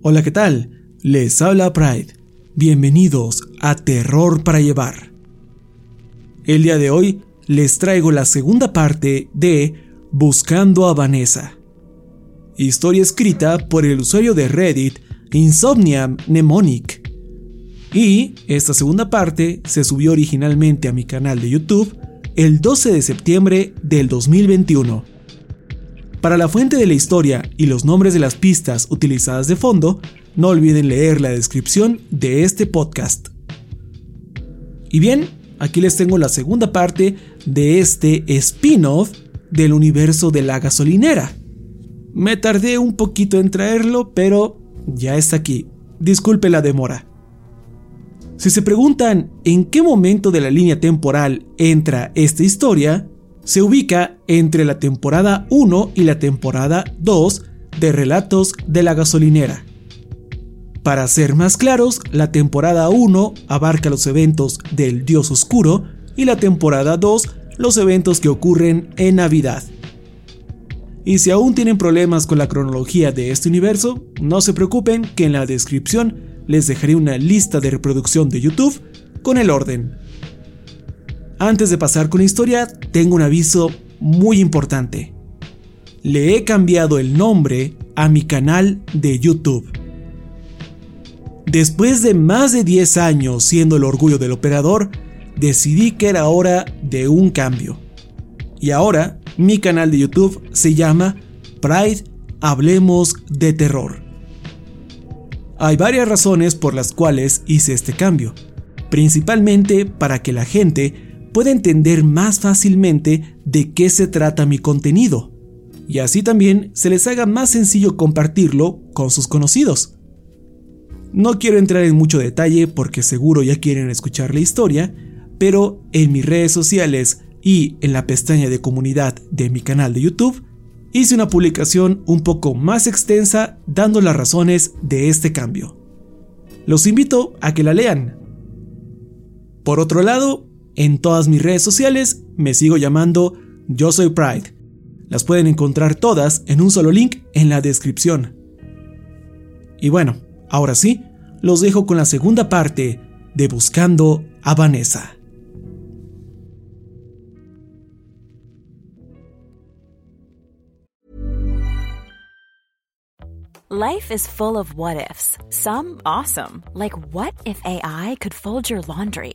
Hola, ¿qué tal? Les habla Pride. Bienvenidos a Terror para Llevar. El día de hoy les traigo la segunda parte de Buscando a Vanessa. Historia escrita por el usuario de Reddit Insomnium Mnemonic. Y esta segunda parte se subió originalmente a mi canal de YouTube el 12 de septiembre del 2021. Para la fuente de la historia y los nombres de las pistas utilizadas de fondo, no olviden leer la descripción de este podcast. Y bien, aquí les tengo la segunda parte de este spin-off del universo de la gasolinera. Me tardé un poquito en traerlo, pero ya está aquí. Disculpe la demora. Si se preguntan en qué momento de la línea temporal entra esta historia, se ubica entre la temporada 1 y la temporada 2 de Relatos de la Gasolinera. Para ser más claros, la temporada 1 abarca los eventos del Dios Oscuro y la temporada 2 los eventos que ocurren en Navidad. Y si aún tienen problemas con la cronología de este universo, no se preocupen que en la descripción les dejaré una lista de reproducción de YouTube con el orden. Antes de pasar con la historia, tengo un aviso muy importante. Le he cambiado el nombre a mi canal de YouTube. Después de más de 10 años siendo el orgullo del operador, decidí que era hora de un cambio. Y ahora mi canal de YouTube se llama Pride Hablemos de Terror. Hay varias razones por las cuales hice este cambio, principalmente para que la gente pueda entender más fácilmente de qué se trata mi contenido, y así también se les haga más sencillo compartirlo con sus conocidos. No quiero entrar en mucho detalle porque seguro ya quieren escuchar la historia, pero en mis redes sociales y en la pestaña de comunidad de mi canal de YouTube, hice una publicación un poco más extensa dando las razones de este cambio. Los invito a que la lean. Por otro lado, en todas mis redes sociales me sigo llamando Yo Soy Pride. Las pueden encontrar todas en un solo link en la descripción. Y bueno, ahora sí, los dejo con la segunda parte de Buscando a Vanessa. Life is full of what ifs. Some awesome, like what if AI could fold your laundry?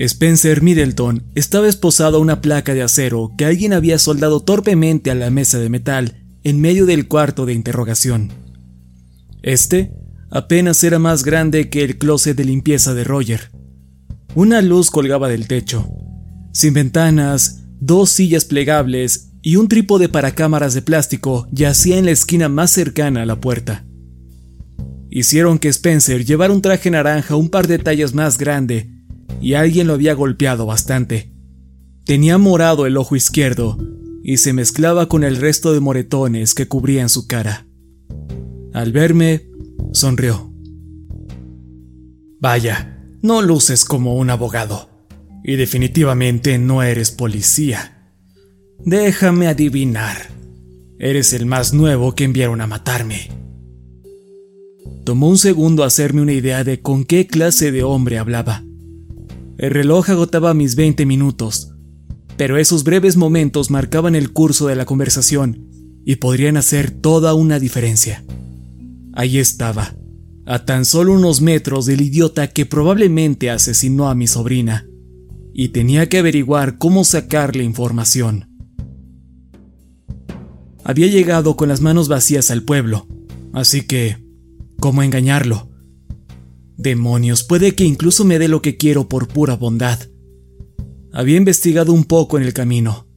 Spencer Middleton estaba esposado a una placa de acero que alguien había soldado torpemente a la mesa de metal en medio del cuarto de interrogación. Este apenas era más grande que el closet de limpieza de Roger. Una luz colgaba del techo. Sin ventanas, dos sillas plegables y un trípode para cámaras de plástico yacía en la esquina más cercana a la puerta. Hicieron que Spencer llevara un traje naranja un par de tallas más grande y alguien lo había golpeado bastante. Tenía morado el ojo izquierdo y se mezclaba con el resto de moretones que cubrían su cara. Al verme, sonrió. Vaya, no luces como un abogado. Y definitivamente no eres policía. Déjame adivinar. Eres el más nuevo que enviaron a matarme. Tomó un segundo hacerme una idea de con qué clase de hombre hablaba. El reloj agotaba mis 20 minutos, pero esos breves momentos marcaban el curso de la conversación y podrían hacer toda una diferencia. Ahí estaba, a tan solo unos metros del idiota que probablemente asesinó a mi sobrina, y tenía que averiguar cómo sacarle información. Había llegado con las manos vacías al pueblo, así que, ¿cómo engañarlo? Demonios, puede que incluso me dé lo que quiero por pura bondad. Había investigado un poco en el camino.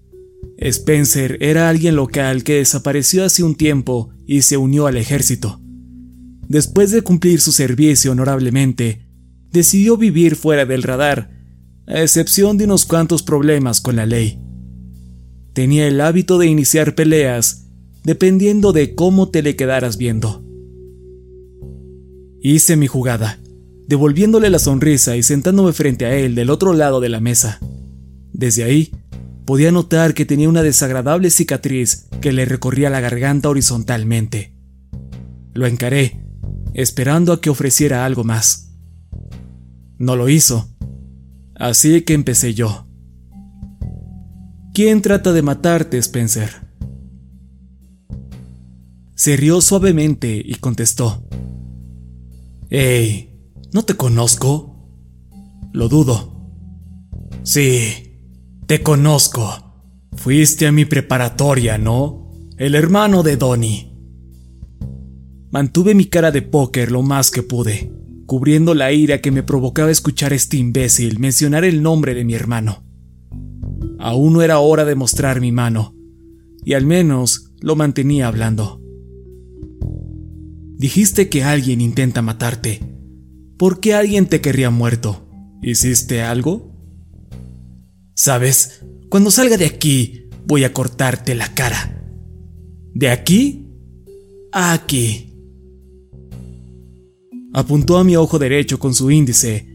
Spencer era alguien local que desapareció hace un tiempo y se unió al ejército. Después de cumplir su servicio honorablemente, decidió vivir fuera del radar, a excepción de unos cuantos problemas con la ley. Tenía el hábito de iniciar peleas dependiendo de cómo te le quedaras viendo. Hice mi jugada devolviéndole la sonrisa y sentándome frente a él del otro lado de la mesa. Desde ahí, podía notar que tenía una desagradable cicatriz que le recorría la garganta horizontalmente. Lo encaré, esperando a que ofreciera algo más. No lo hizo, así que empecé yo. ¿Quién trata de matarte, Spencer? Se rió suavemente y contestó. ¡Ey! ¿No te conozco? Lo dudo. Sí, te conozco. Fuiste a mi preparatoria, ¿no? El hermano de Donnie. Mantuve mi cara de póker lo más que pude, cubriendo la ira que me provocaba escuchar a este imbécil mencionar el nombre de mi hermano. Aún no era hora de mostrar mi mano, y al menos lo mantenía hablando. Dijiste que alguien intenta matarte. ¿Por qué alguien te querría muerto? ¿Hiciste algo? Sabes, cuando salga de aquí, voy a cortarte la cara. ¿De aquí? A aquí. Apuntó a mi ojo derecho con su índice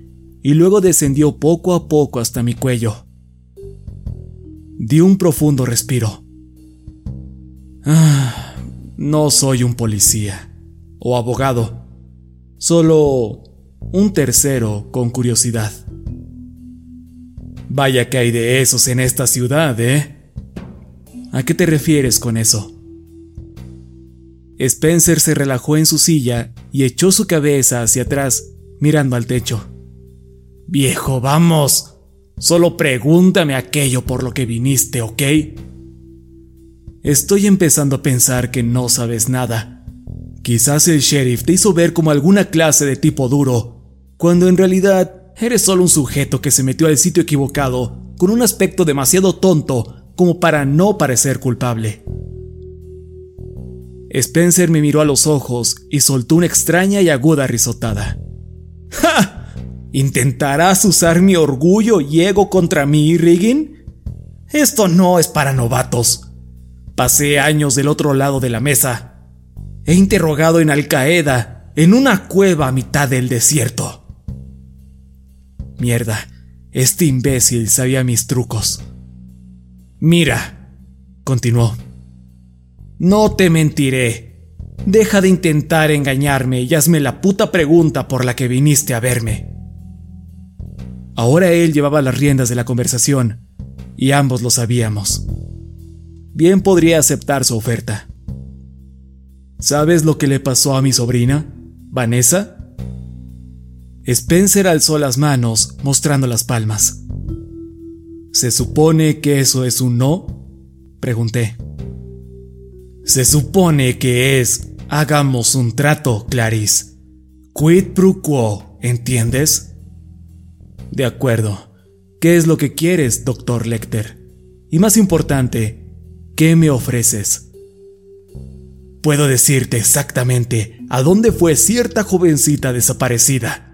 y luego descendió poco a poco hasta mi cuello. Di un profundo respiro. Ah, no soy un policía o abogado, solo un tercero con curiosidad. Vaya que hay de esos en esta ciudad, ¿eh? ¿A qué te refieres con eso? Spencer se relajó en su silla y echó su cabeza hacia atrás, mirando al techo. Viejo, vamos. Solo pregúntame aquello por lo que viniste, ¿ok? Estoy empezando a pensar que no sabes nada. Quizás el sheriff te hizo ver como alguna clase de tipo duro, cuando en realidad eres solo un sujeto que se metió al sitio equivocado con un aspecto demasiado tonto como para no parecer culpable. Spencer me miró a los ojos y soltó una extraña y aguda risotada. ¡Ja! ¿Intentarás usar mi orgullo y ego contra mí, Riggin? Esto no es para novatos. Pasé años del otro lado de la mesa. He interrogado en Al Qaeda, en una cueva a mitad del desierto. Mierda, este imbécil sabía mis trucos. Mira, continuó. No te mentiré. Deja de intentar engañarme y hazme la puta pregunta por la que viniste a verme. Ahora él llevaba las riendas de la conversación, y ambos lo sabíamos. Bien podría aceptar su oferta. ¿Sabes lo que le pasó a mi sobrina, Vanessa? Spencer alzó las manos, mostrando las palmas. ¿Se supone que eso es un no? Pregunté. Se supone que es hagamos un trato, Clarice. Quid pro quo, ¿entiendes? De acuerdo. ¿Qué es lo que quieres, doctor Lecter? Y más importante, ¿qué me ofreces? Puedo decirte exactamente a dónde fue cierta jovencita desaparecida,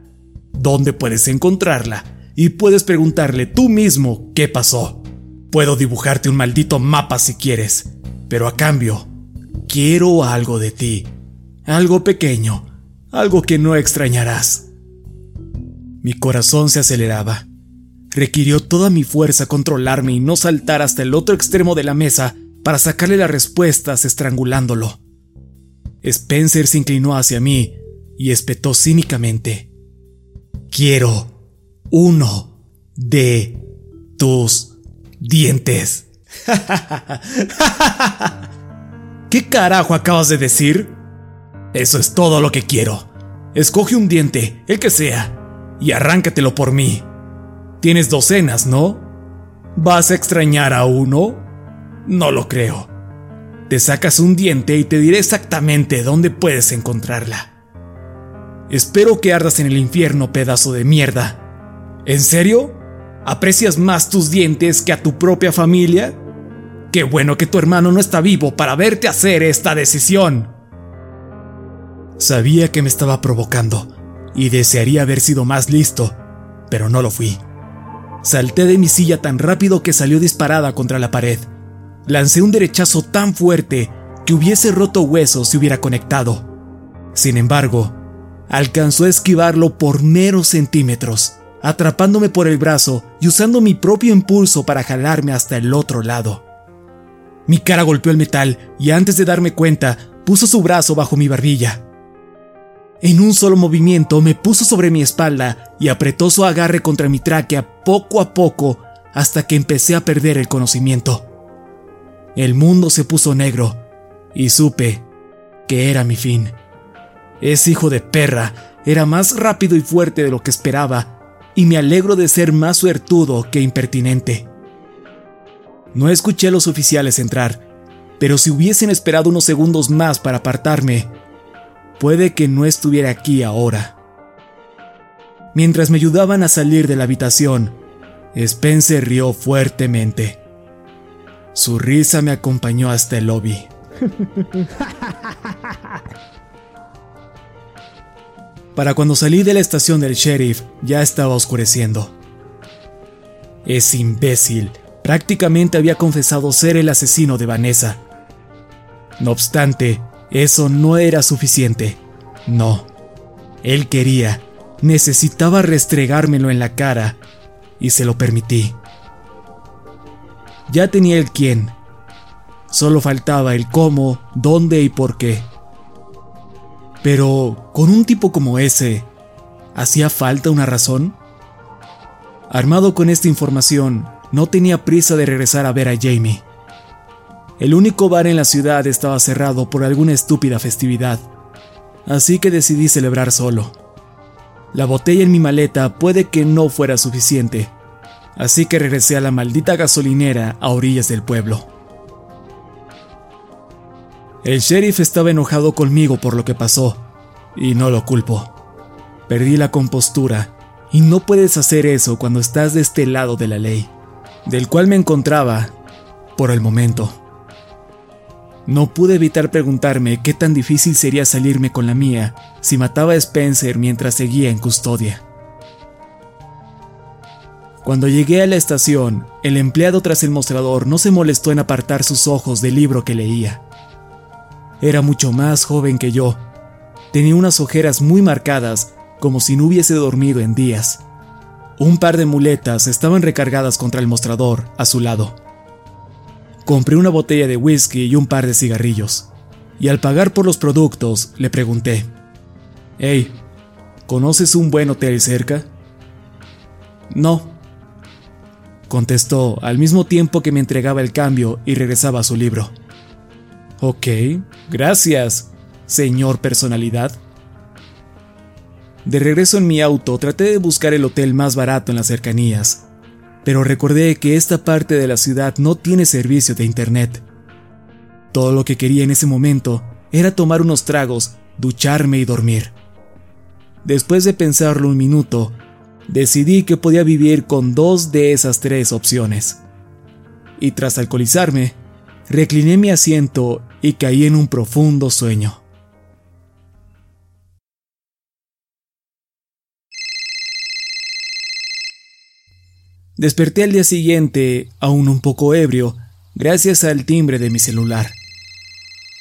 dónde puedes encontrarla y puedes preguntarle tú mismo qué pasó. Puedo dibujarte un maldito mapa si quieres, pero a cambio, quiero algo de ti. Algo pequeño, algo que no extrañarás. Mi corazón se aceleraba. Requirió toda mi fuerza controlarme y no saltar hasta el otro extremo de la mesa para sacarle las respuestas estrangulándolo. Spencer se inclinó hacia mí y espetó cínicamente. Quiero uno de tus dientes. ¿Qué carajo acabas de decir? Eso es todo lo que quiero. Escoge un diente, el que sea, y arráncatelo por mí. Tienes docenas, ¿no? ¿Vas a extrañar a uno? No lo creo. Te sacas un diente y te diré exactamente dónde puedes encontrarla. Espero que ardas en el infierno, pedazo de mierda. ¿En serio? ¿Aprecias más tus dientes que a tu propia familia? Qué bueno que tu hermano no está vivo para verte hacer esta decisión. Sabía que me estaba provocando y desearía haber sido más listo, pero no lo fui. Salté de mi silla tan rápido que salió disparada contra la pared. Lancé un derechazo tan fuerte que hubiese roto huesos si hubiera conectado. Sin embargo, alcanzó a esquivarlo por meros centímetros atrapándome por el brazo y usando mi propio impulso para jalarme hasta el otro lado. Mi cara golpeó el metal y antes de darme cuenta, puso su brazo bajo mi barbilla. En un solo movimiento me puso sobre mi espalda y apretó su agarre contra mi tráquea poco a poco hasta que empecé a perder el conocimiento. El mundo se puso negro y supe que era mi fin. Ese hijo de perra era más rápido y fuerte de lo que esperaba y me alegro de ser más suertudo que impertinente. No escuché a los oficiales entrar, pero si hubiesen esperado unos segundos más para apartarme, puede que no estuviera aquí ahora. Mientras me ayudaban a salir de la habitación, Spencer rió fuertemente. Su risa me acompañó hasta el lobby. Para cuando salí de la estación del sheriff ya estaba oscureciendo. Ese imbécil prácticamente había confesado ser el asesino de Vanessa. No obstante, eso no era suficiente. No. Él quería, necesitaba restregármelo en la cara y se lo permití. Ya tenía el quién. Solo faltaba el cómo, dónde y por qué. Pero, con un tipo como ese, ¿hacía falta una razón? Armado con esta información, no tenía prisa de regresar a ver a Jamie. El único bar en la ciudad estaba cerrado por alguna estúpida festividad, así que decidí celebrar solo. La botella en mi maleta puede que no fuera suficiente, así que regresé a la maldita gasolinera a orillas del pueblo. El sheriff estaba enojado conmigo por lo que pasó, y no lo culpo. Perdí la compostura, y no puedes hacer eso cuando estás de este lado de la ley, del cual me encontraba por el momento. No pude evitar preguntarme qué tan difícil sería salirme con la mía si mataba a Spencer mientras seguía en custodia. Cuando llegué a la estación, el empleado tras el mostrador no se molestó en apartar sus ojos del libro que leía. Era mucho más joven que yo. Tenía unas ojeras muy marcadas, como si no hubiese dormido en días. Un par de muletas estaban recargadas contra el mostrador, a su lado. Compré una botella de whisky y un par de cigarrillos. Y al pagar por los productos, le pregunté, Hey, ¿conoces un buen hotel cerca? No. Contestó al mismo tiempo que me entregaba el cambio y regresaba a su libro. Ok, gracias, señor personalidad. De regreso en mi auto traté de buscar el hotel más barato en las cercanías, pero recordé que esta parte de la ciudad no tiene servicio de internet. Todo lo que quería en ese momento era tomar unos tragos, ducharme y dormir. Después de pensarlo un minuto, decidí que podía vivir con dos de esas tres opciones. Y tras alcoholizarme, recliné mi asiento y caí en un profundo sueño. Desperté al día siguiente, aún un poco ebrio, gracias al timbre de mi celular.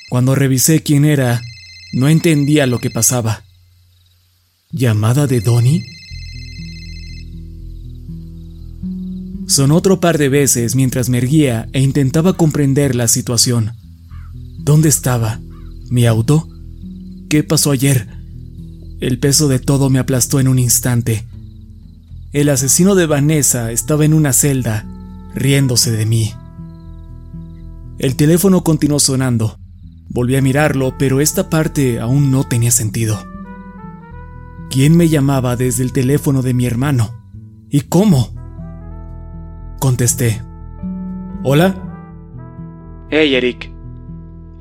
Cuando revisé quién era, no entendía lo que pasaba. ¿Llamada de Donnie? Sonó otro par de veces mientras me erguía e intentaba comprender la situación. ¿Dónde estaba? ¿Mi auto? ¿Qué pasó ayer? El peso de todo me aplastó en un instante. El asesino de Vanessa estaba en una celda, riéndose de mí. El teléfono continuó sonando. Volví a mirarlo, pero esta parte aún no tenía sentido. ¿Quién me llamaba desde el teléfono de mi hermano? ¿Y cómo? Contesté. ¿Hola? Hey, Eric.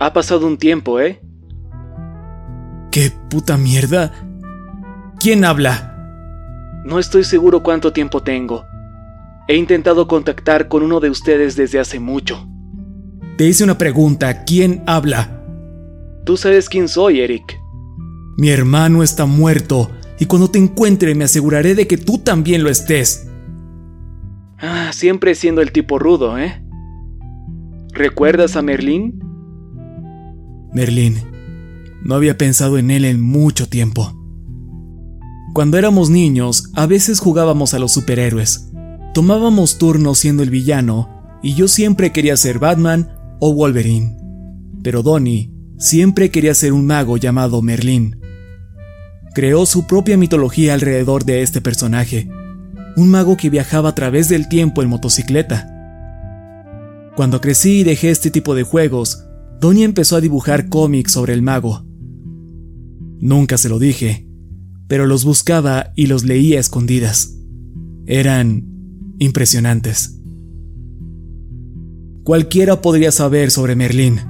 Ha pasado un tiempo, ¿eh? ¿Qué puta mierda? ¿Quién habla? No estoy seguro cuánto tiempo tengo. He intentado contactar con uno de ustedes desde hace mucho. Te hice una pregunta. ¿Quién habla? Tú sabes quién soy, Eric. Mi hermano está muerto, y cuando te encuentre me aseguraré de que tú también lo estés. Ah, siempre siendo el tipo rudo, ¿eh? ¿Recuerdas a Merlín? Merlín. No había pensado en él en mucho tiempo. Cuando éramos niños, a veces jugábamos a los superhéroes. Tomábamos turnos siendo el villano, y yo siempre quería ser Batman o Wolverine. Pero Donnie siempre quería ser un mago llamado Merlín. Creó su propia mitología alrededor de este personaje, un mago que viajaba a través del tiempo en motocicleta. Cuando crecí y dejé este tipo de juegos, Donnie empezó a dibujar cómics sobre el mago. Nunca se lo dije, pero los buscaba y los leía a escondidas. Eran impresionantes. Cualquiera podría saber sobre Merlín.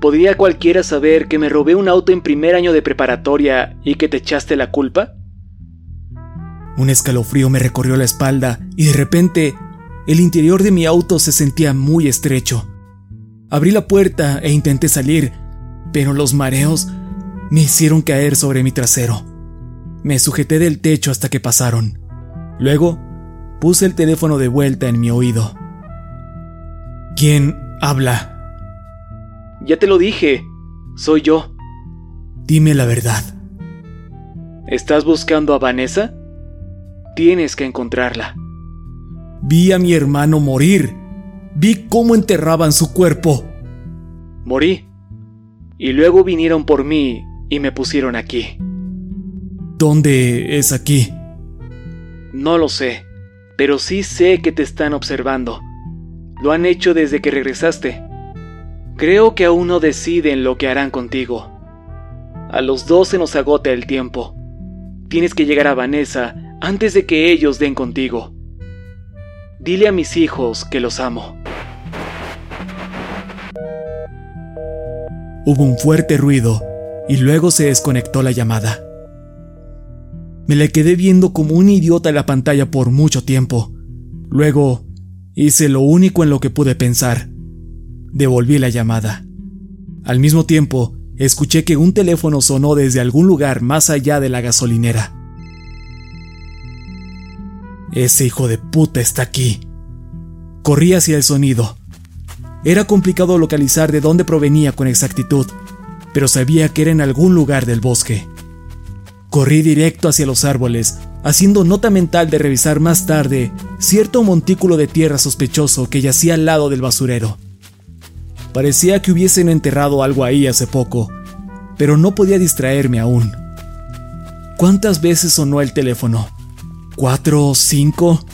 ¿Podría cualquiera saber que me robé un auto en primer año de preparatoria y que te echaste la culpa? Un escalofrío me recorrió la espalda y de repente el interior de mi auto se sentía muy estrecho. Abrí la puerta e intenté salir, pero los mareos me hicieron caer sobre mi trasero. Me sujeté del techo hasta que pasaron. Luego, puse el teléfono de vuelta en mi oído. ¿Quién habla? Ya te lo dije, soy yo. Dime la verdad. ¿Estás buscando a Vanessa? Tienes que encontrarla. Vi a mi hermano morir. Vi cómo enterraban su cuerpo. Morí. Y luego vinieron por mí y me pusieron aquí. ¿Dónde es aquí? No lo sé, pero sí sé que te están observando. Lo han hecho desde que regresaste. Creo que aún no deciden lo que harán contigo. A los dos se nos agota el tiempo. Tienes que llegar a Vanessa antes de que ellos den contigo. Dile a mis hijos que los amo. Hubo un fuerte ruido y luego se desconectó la llamada. Me la quedé viendo como un idiota en la pantalla por mucho tiempo. Luego hice lo único en lo que pude pensar. Devolví la llamada. Al mismo tiempo, escuché que un teléfono sonó desde algún lugar más allá de la gasolinera. Ese hijo de puta está aquí. Corrí hacia el sonido. Era complicado localizar de dónde provenía con exactitud, pero sabía que era en algún lugar del bosque. Corrí directo hacia los árboles haciendo nota mental de revisar más tarde cierto montículo de tierra sospechoso que yacía al lado del basurero. Parecía que hubiesen enterrado algo ahí hace poco, pero no podía distraerme aún. ¿Cuántas veces sonó el teléfono? ¿Cuatro? ¿Cinco?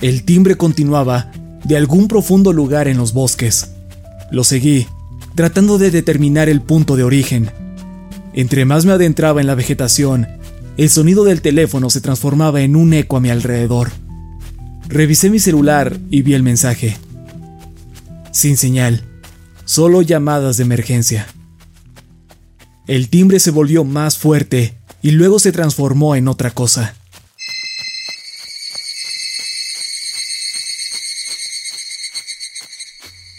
El timbre continuaba de algún profundo lugar en los bosques. Lo seguí, tratando de determinar el punto de origen. Entre más me adentraba en la vegetación, el sonido del teléfono se transformaba en un eco a mi alrededor. Revisé mi celular y vi el mensaje. Sin señal, solo llamadas de emergencia. El timbre se volvió más fuerte y luego se transformó en otra cosa.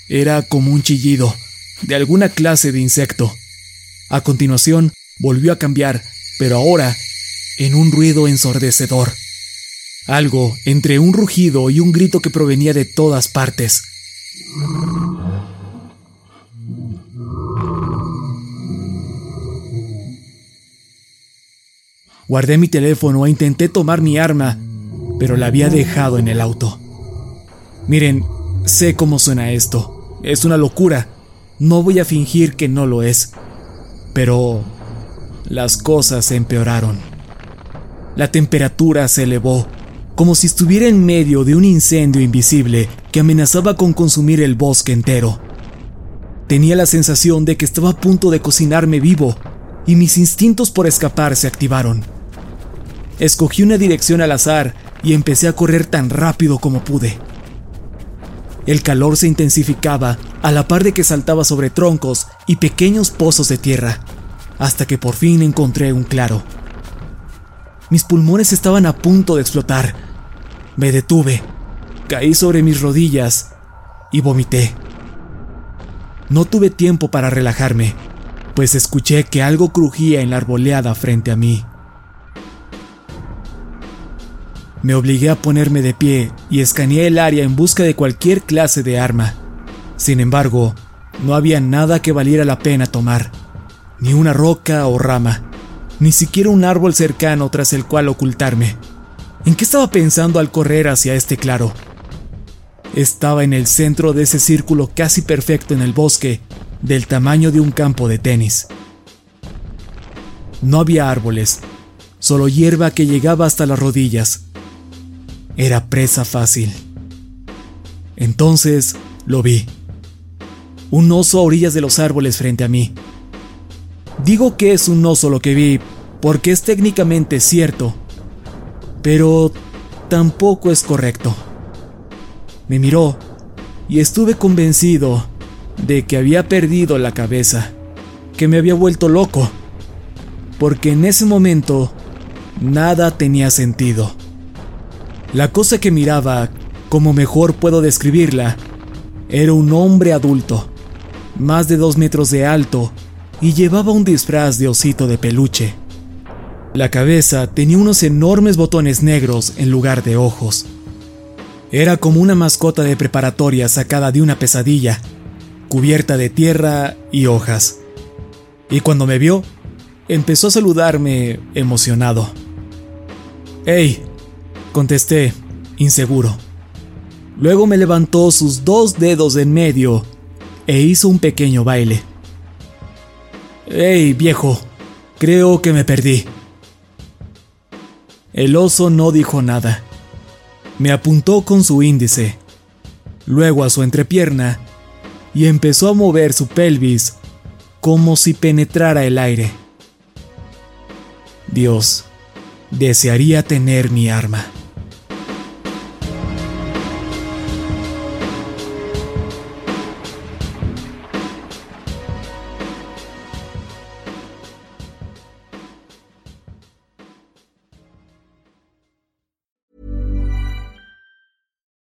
Era como un chillido de alguna clase de insecto. A continuación, volvió a cambiar, pero ahora en un ruido ensordecedor. Algo entre un rugido y un grito que provenía de todas partes. Guardé mi teléfono e intenté tomar mi arma, pero la había dejado en el auto. Miren, sé cómo suena esto. Es una locura. No voy a fingir que no lo es. Pero las cosas se empeoraron. La temperatura se elevó, como si estuviera en medio de un incendio invisible que amenazaba con consumir el bosque entero. Tenía la sensación de que estaba a punto de cocinarme vivo, y mis instintos por escapar se activaron. Escogí una dirección al azar y empecé a correr tan rápido como pude. El calor se intensificaba a la par de que saltaba sobre troncos y pequeños pozos de tierra, hasta que por fin encontré un claro. Mis pulmones estaban a punto de explotar. Me detuve, caí sobre mis rodillas y vomité. No tuve tiempo para relajarme, pues escuché que algo crujía en la arboleada frente a mí. Me obligué a ponerme de pie y escaneé el área en busca de cualquier clase de arma. Sin embargo, no había nada que valiera la pena tomar, ni una roca o rama ni siquiera un árbol cercano tras el cual ocultarme. ¿En qué estaba pensando al correr hacia este claro? Estaba en el centro de ese círculo casi perfecto en el bosque, del tamaño de un campo de tenis. No había árboles, solo hierba que llegaba hasta las rodillas. Era presa fácil. Entonces lo vi. Un oso a orillas de los árboles frente a mí. Digo que es un oso lo que vi porque es técnicamente cierto, pero tampoco es correcto. Me miró y estuve convencido de que había perdido la cabeza, que me había vuelto loco, porque en ese momento nada tenía sentido. La cosa que miraba, como mejor puedo describirla, era un hombre adulto, más de dos metros de alto, y llevaba un disfraz de osito de peluche. La cabeza tenía unos enormes botones negros en lugar de ojos. Era como una mascota de preparatoria sacada de una pesadilla, cubierta de tierra y hojas. Y cuando me vio, empezó a saludarme emocionado. ¡Hey! Contesté, inseguro. Luego me levantó sus dos dedos en medio e hizo un pequeño baile. ¡Hey, viejo! Creo que me perdí. El oso no dijo nada. Me apuntó con su índice, luego a su entrepierna, y empezó a mover su pelvis como si penetrara el aire. Dios, desearía tener mi arma.